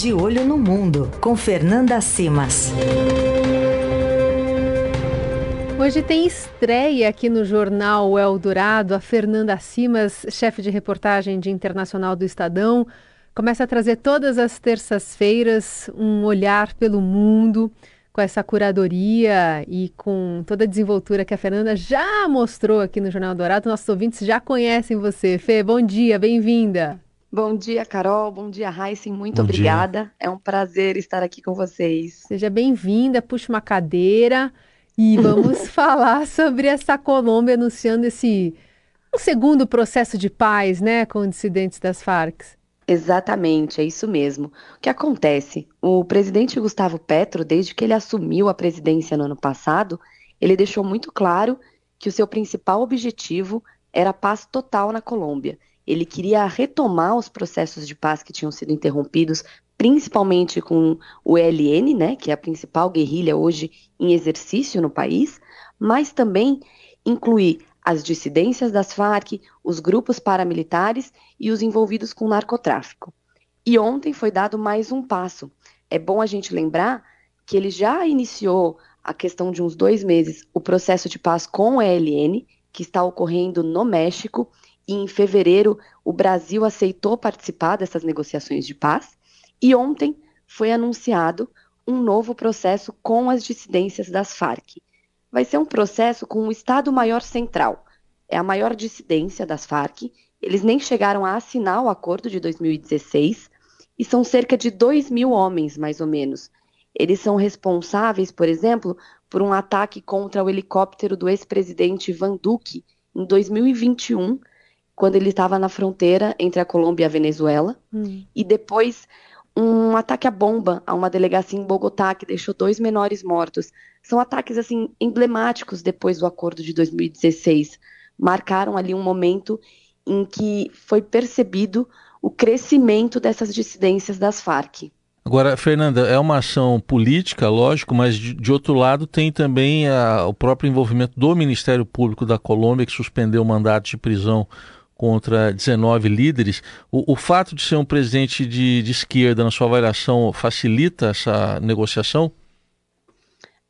De Olho no Mundo, com Fernanda Simas. Hoje tem estreia aqui no jornal Eldorado. A Fernanda Simas, chefe de reportagem de Internacional do Estadão, começa a trazer todas as terças-feiras um olhar pelo mundo com essa curadoria e com toda a desenvoltura que a Fernanda já mostrou aqui no Jornal Dourado. Nossos ouvintes já conhecem você. Fê, bom dia, bem-vinda. Bom dia, Carol. Bom dia, Heisen. Muito bom obrigada. Dia. É um prazer estar aqui com vocês. Seja bem-vinda. Puxa uma cadeira e vamos falar sobre essa Colômbia anunciando esse um segundo processo de paz, né, com dissidentes das Farc. Exatamente, é isso mesmo. O que acontece? O presidente Gustavo Petro, desde que ele assumiu a presidência no ano passado, ele deixou muito claro que o seu principal objetivo era a paz total na Colômbia. Ele queria retomar os processos de paz que tinham sido interrompidos, principalmente com o ELN, né, que é a principal guerrilha hoje em exercício no país, mas também incluir as dissidências das Farc, os grupos paramilitares e os envolvidos com narcotráfico. E ontem foi dado mais um passo. É bom a gente lembrar que ele já iniciou a questão de uns dois meses o processo de paz com o ELN, que está ocorrendo no México, e em fevereiro o Brasil aceitou participar dessas negociações de paz, e ontem foi anunciado um novo processo com as dissidências das Farc vai ser um processo com o Estado-Maior Central. É a maior dissidência das Farc. Eles nem chegaram a assinar o acordo de 2016 e são cerca de 2 mil homens, mais ou menos. Eles são responsáveis, por exemplo, por um ataque contra o helicóptero do ex-presidente Van Duque em 2021, quando ele estava na fronteira entre a Colômbia e a Venezuela, hum. e depois um ataque à bomba a uma delegacia em Bogotá que deixou dois menores mortos. São ataques assim emblemáticos depois do acordo de 2016. Marcaram ali um momento em que foi percebido o crescimento dessas dissidências das Farc. Agora, Fernanda, é uma ação política, lógico, mas de, de outro lado tem também a, o próprio envolvimento do Ministério Público da Colômbia, que suspendeu o mandato de prisão contra 19 líderes. O, o fato de ser um presidente de, de esquerda, na sua avaliação, facilita essa negociação?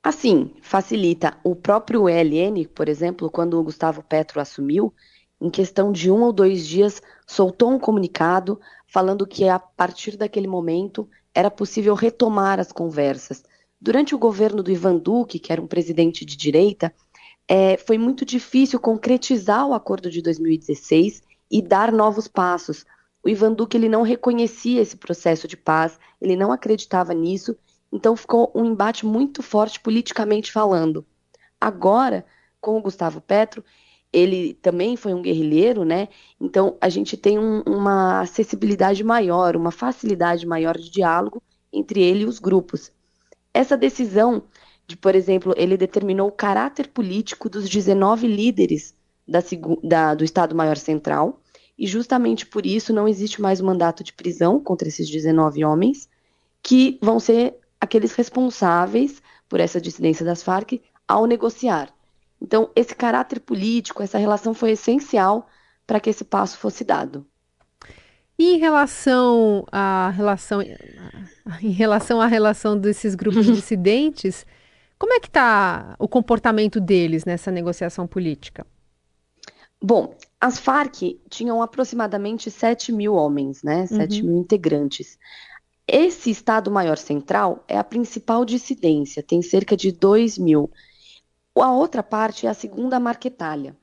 Assim, facilita. O próprio ELN, por exemplo, quando o Gustavo Petro assumiu, em questão de um ou dois dias, soltou um comunicado falando que a partir daquele momento era possível retomar as conversas. Durante o governo do Ivan Duque, que era um presidente de direita, é, foi muito difícil concretizar o acordo de 2016 e dar novos passos. O Ivan Duque ele não reconhecia esse processo de paz, ele não acreditava nisso, então ficou um embate muito forte politicamente falando. Agora, com o Gustavo Petro, ele também foi um guerrilheiro, né? Então a gente tem um, uma acessibilidade maior, uma facilidade maior de diálogo entre ele e os grupos. Essa decisão de, por exemplo, ele determinou o caráter político dos 19 líderes da, da, do Estado-Maior Central, e justamente por isso não existe mais um mandato de prisão contra esses 19 homens, que vão ser aqueles responsáveis por essa dissidência das Farc ao negociar. Então, esse caráter político, essa relação foi essencial para que esse passo fosse dado. E em relação à relação, em relação à relação desses grupos dissidentes, como é que está o comportamento deles nessa negociação política? Bom, as Farc tinham aproximadamente 7 mil homens, né? 7 uhum. mil integrantes. Esse Estado-Maior Central é a principal dissidência, tem cerca de 2 mil. A outra parte é a segunda Marquetalha,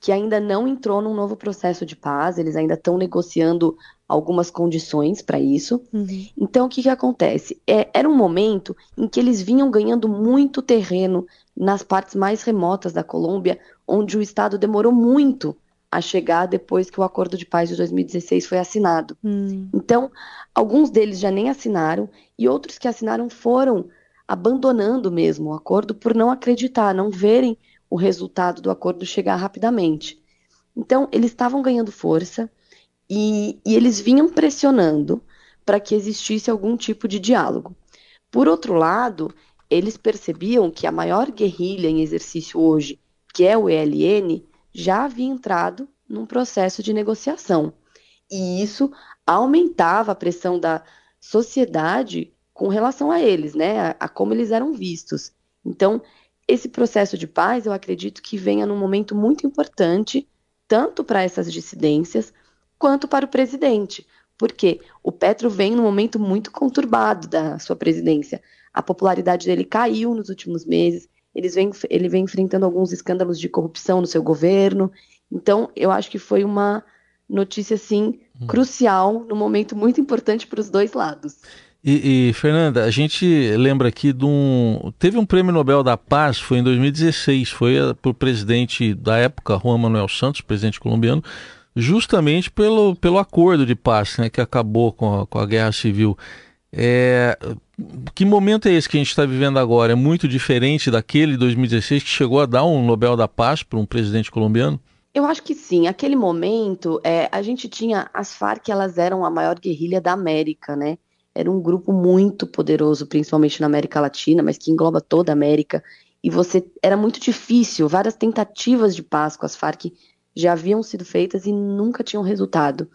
que ainda não entrou num novo processo de paz, eles ainda estão negociando algumas condições para isso. Uhum. Então, o que, que acontece? É, era um momento em que eles vinham ganhando muito terreno nas partes mais remotas da Colômbia, onde o Estado demorou muito a chegar depois que o Acordo de Paz de 2016 foi assinado. Uhum. Então, alguns deles já nem assinaram e outros que assinaram foram abandonando mesmo o acordo por não acreditar, não verem o resultado do acordo chegar rapidamente. Então, eles estavam ganhando força, e, e eles vinham pressionando para que existisse algum tipo de diálogo. Por outro lado, eles percebiam que a maior guerrilha em exercício hoje, que é o ELN, já havia entrado num processo de negociação. E isso aumentava a pressão da, sociedade com relação a eles, né, a, a como eles eram vistos. Então, esse processo de paz, eu acredito que venha num momento muito importante, tanto para essas dissidências, quanto para o presidente. Porque o Petro vem num momento muito conturbado da sua presidência. A popularidade dele caiu nos últimos meses, vem, ele vem enfrentando alguns escândalos de corrupção no seu governo. Então, eu acho que foi uma notícia, assim, hum. crucial, num momento muito importante para os dois lados. E, e, Fernanda, a gente lembra aqui de um. Teve um prêmio Nobel da Paz, foi em 2016, foi para o presidente da época, Juan Manuel Santos, presidente colombiano, justamente pelo, pelo acordo de paz né, que acabou com a, com a guerra civil. É, que momento é esse que a gente está vivendo agora? É muito diferente daquele 2016 que chegou a dar um Nobel da Paz para um presidente colombiano? Eu acho que sim. Aquele momento, é, a gente tinha as Farc, elas eram a maior guerrilha da América, né? Era um grupo muito poderoso, principalmente na América Latina, mas que engloba toda a América. E você era muito difícil. Várias tentativas de paz com as Farc já haviam sido feitas e nunca tinham resultado.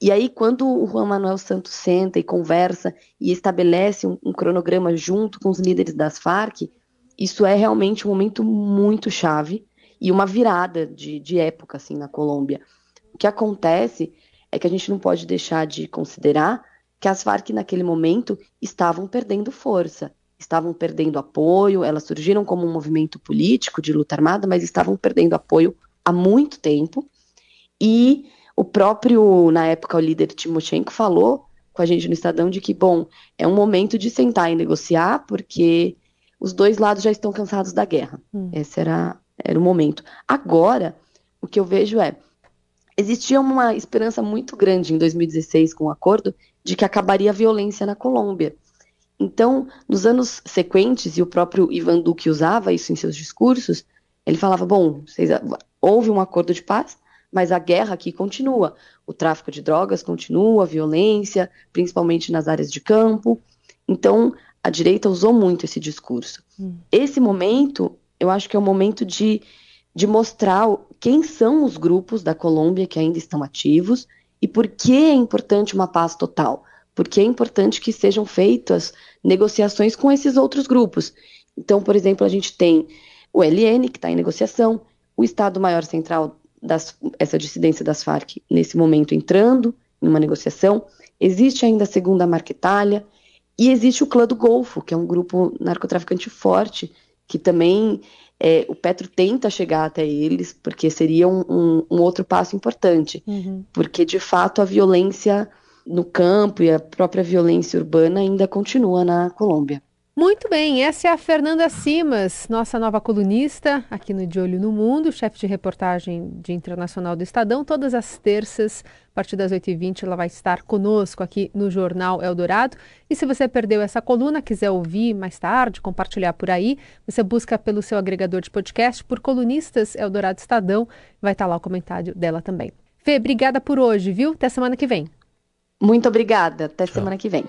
E aí, quando o Juan Manuel Santos senta e conversa e estabelece um, um, cronograma junto com os líderes das Farc, isso é realmente um momento muito chave e uma virada de, de época assim na Colômbia. O que acontece é que a gente não pode deixar de considerar que as Farc naquele momento estavam perdendo força, estavam perdendo apoio, elas surgiram como um movimento político de luta armada, mas estavam perdendo apoio há muito tempo. E o próprio, na época, o líder Timoshenko falou com a gente no Estadão de que, bom, é um momento de sentar e negociar, porque os dois lados já estão cansados da guerra. Hum. Esse era, era o momento. Agora, o que eu vejo é, existia uma esperança muito grande em 2016 com o acordo de que acabaria a violência na Colômbia. Então, nos anos sequentes, e o próprio Ivan Duque usava isso em seus discursos, ele falava, bom, vocês, houve um acordo de paz, mas a guerra aqui continua. O tráfico de drogas continua, a violência, principalmente nas áreas de campo. Então, a direita usou muito esse discurso. Hum. Esse momento, eu acho que é o momento de, de mostrar quem são os grupos da Colômbia que ainda estão ativos e por que é importante uma paz total. Porque é importante que sejam feitas negociações com esses outros grupos. Então, por exemplo, a gente tem o LN, que está em negociação, o Estado-Maior Central das, essa dissidência das Farc nesse momento entrando em uma negociação. Existe ainda a segunda Marquetalha e existe o Clã do Golfo, que é um grupo narcotraficante forte, que também é, o Petro tenta chegar até eles, porque seria um, um, um outro passo importante. Uhum. Porque, de fato, a violência no campo e a própria violência urbana ainda continua na Colômbia. Muito bem, essa é a Fernanda Simas, nossa nova colunista aqui no De Olho no Mundo, chefe de reportagem de Internacional do Estadão. Todas as terças, a partir das 8h20, ela vai estar conosco aqui no Jornal Eldorado. E se você perdeu essa coluna, quiser ouvir mais tarde, compartilhar por aí, você busca pelo seu agregador de podcast por Colunistas Eldorado Estadão. Vai estar lá o comentário dela também. Fê, obrigada por hoje, viu? Até semana que vem. Muito obrigada. Até Tchau. semana que vem.